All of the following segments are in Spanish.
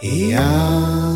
一样。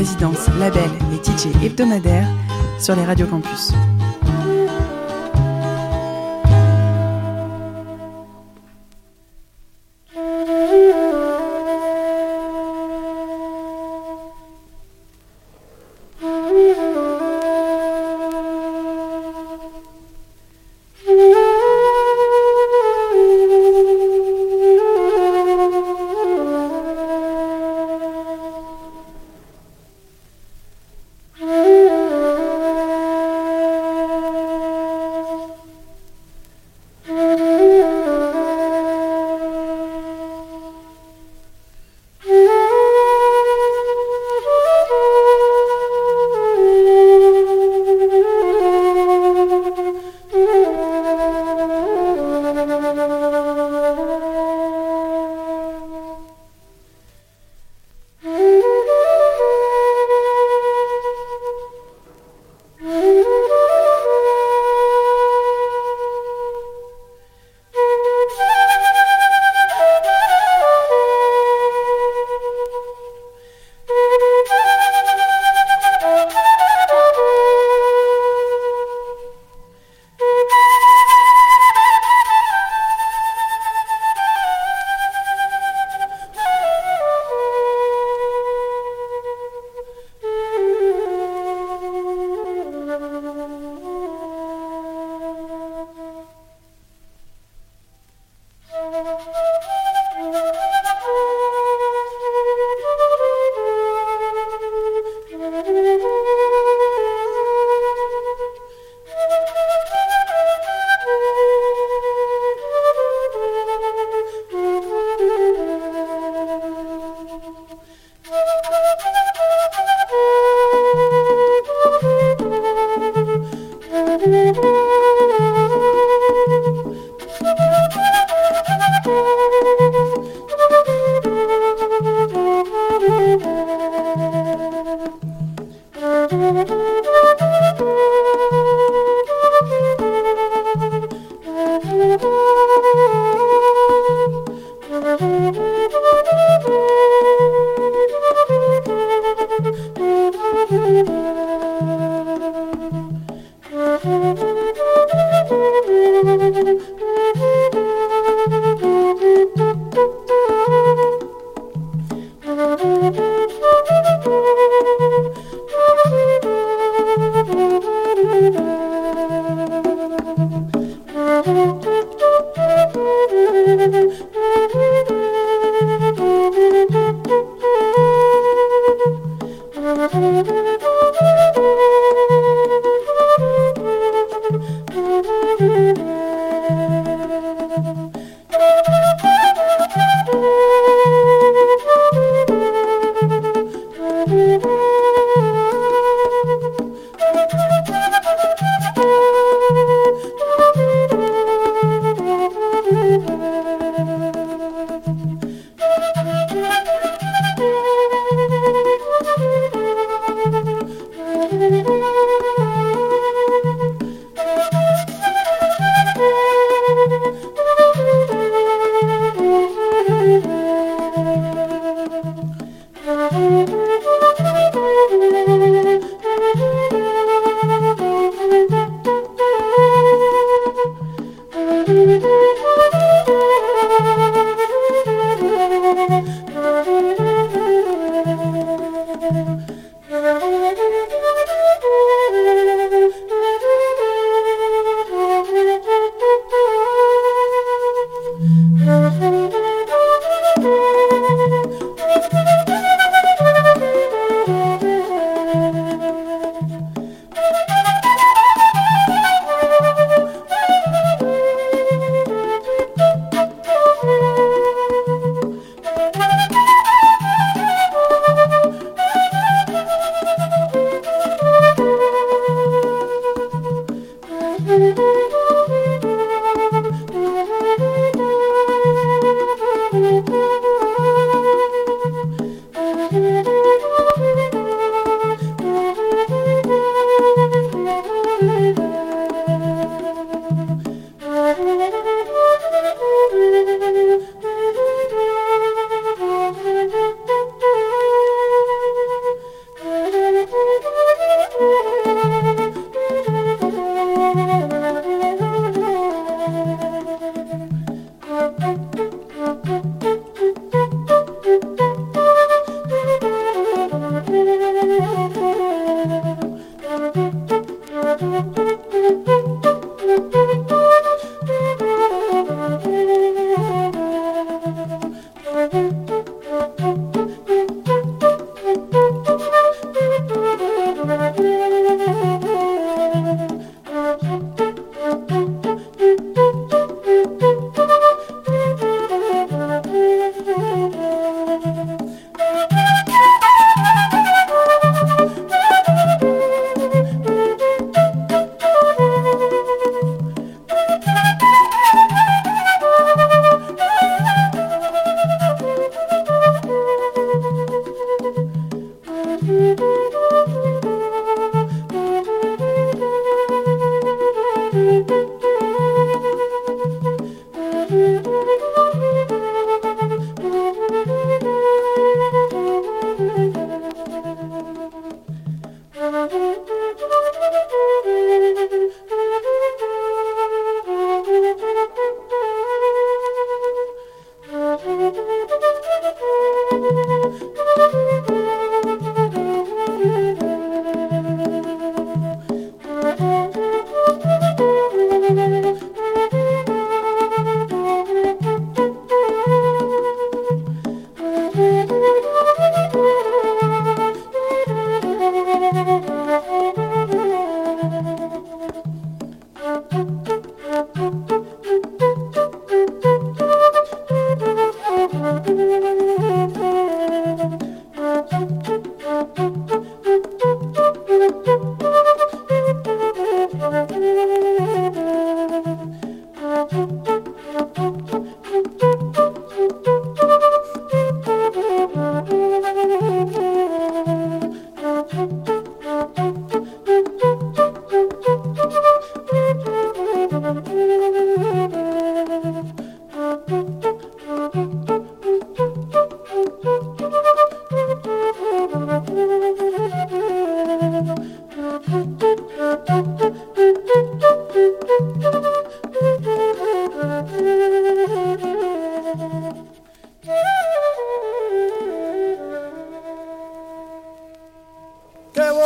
La résidence, label et DJ hebdomadaire sur les radios campus.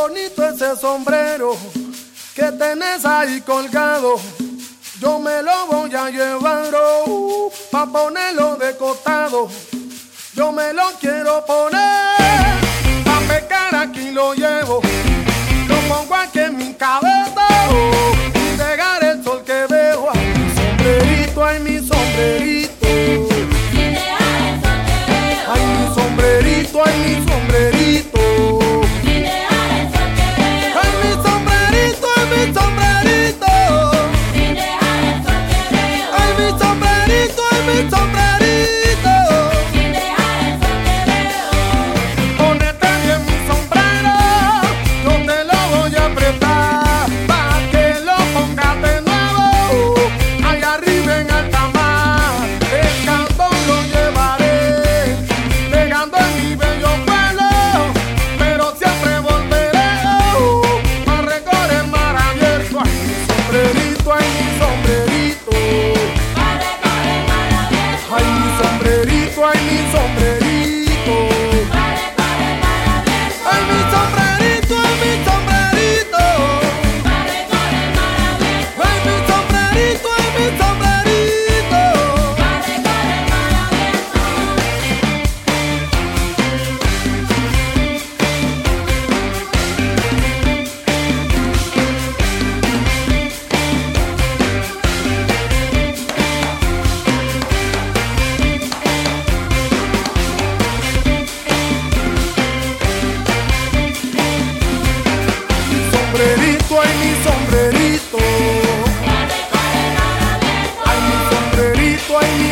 bonito ese sombrero que tenés ahí colgado. Yo me lo voy a llevar oh, pa ponerlo de costado. Yo me lo quiero poner pa pecar aquí lo llevo. Lo pongo aquí en mi cabeza oh, y pegar el sol que veo. Sombrerito en mi Why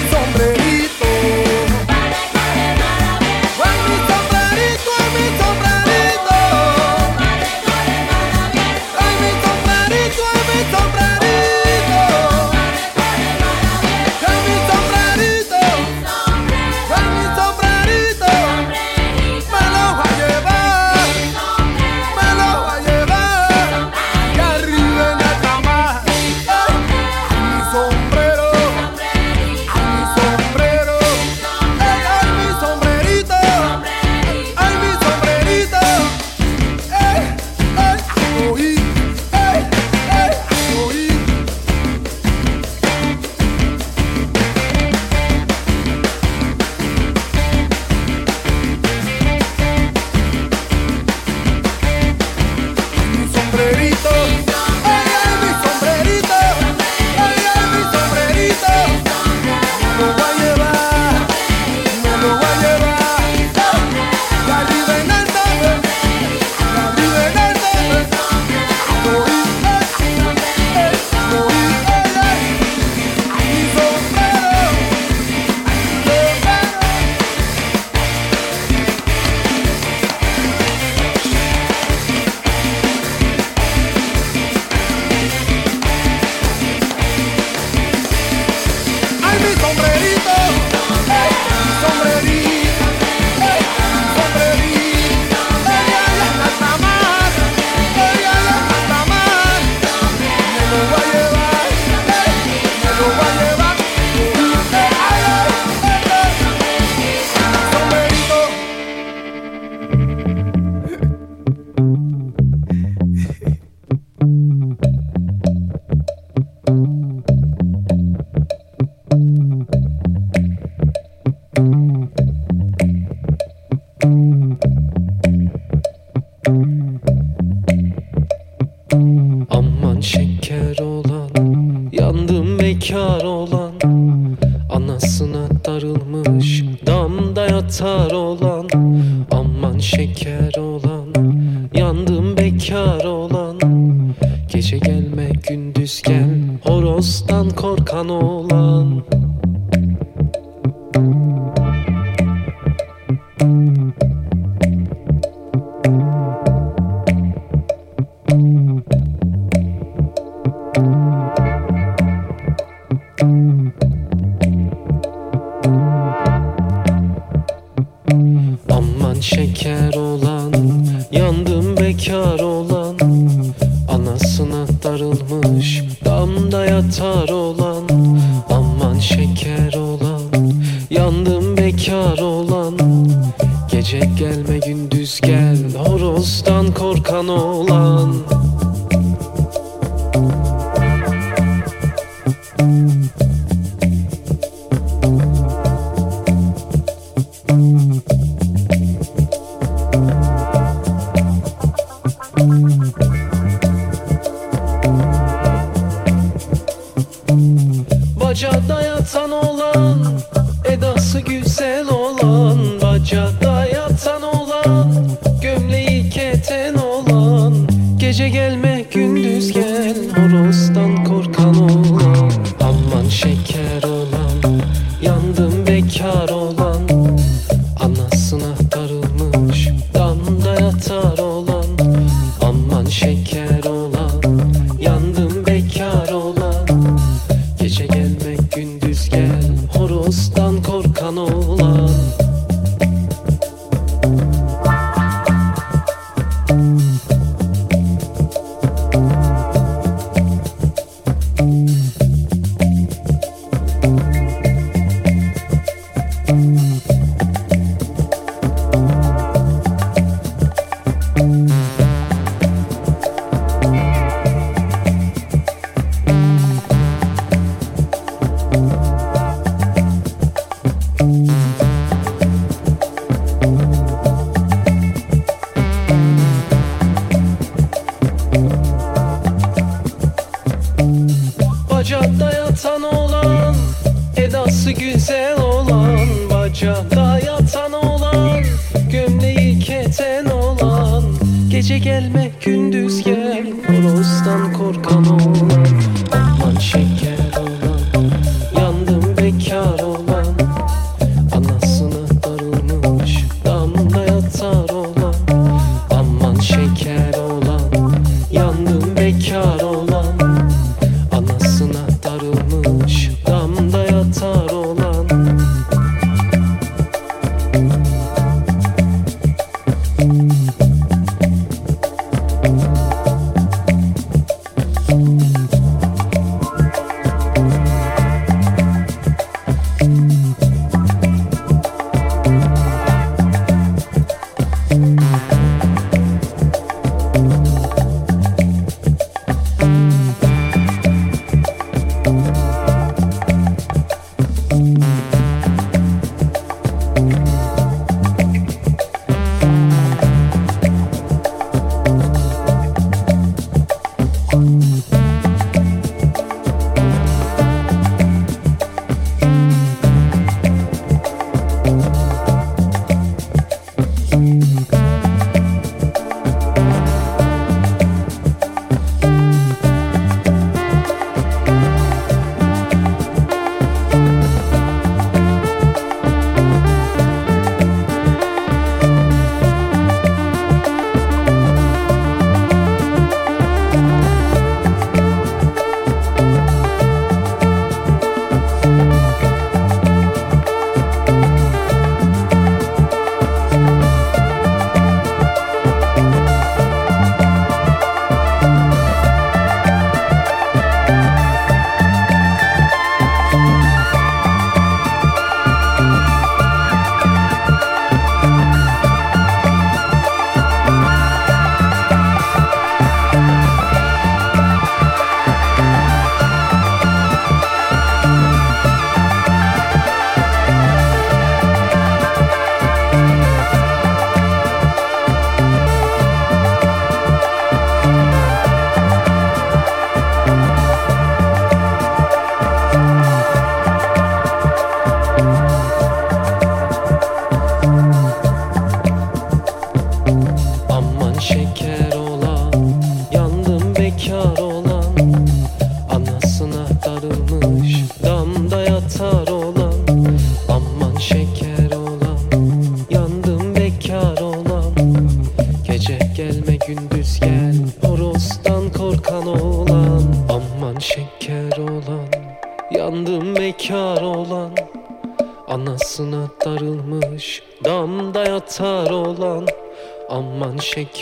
kar olan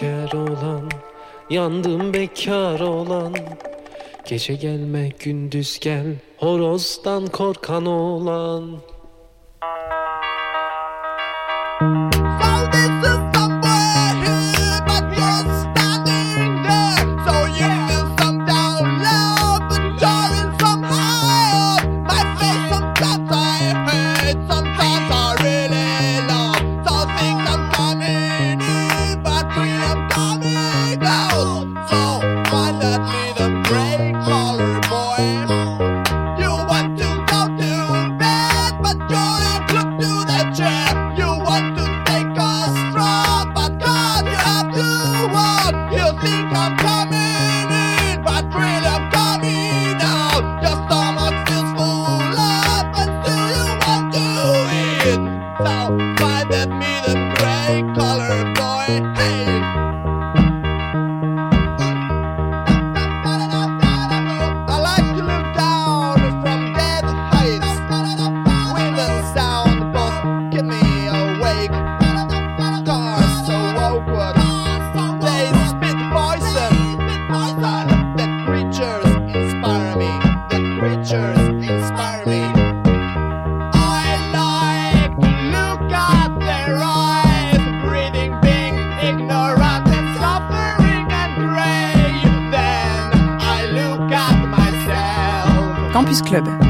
bekar olan Yandım bekar olan. Gece gelme gündüz gel Horozdan korkan olan. Club.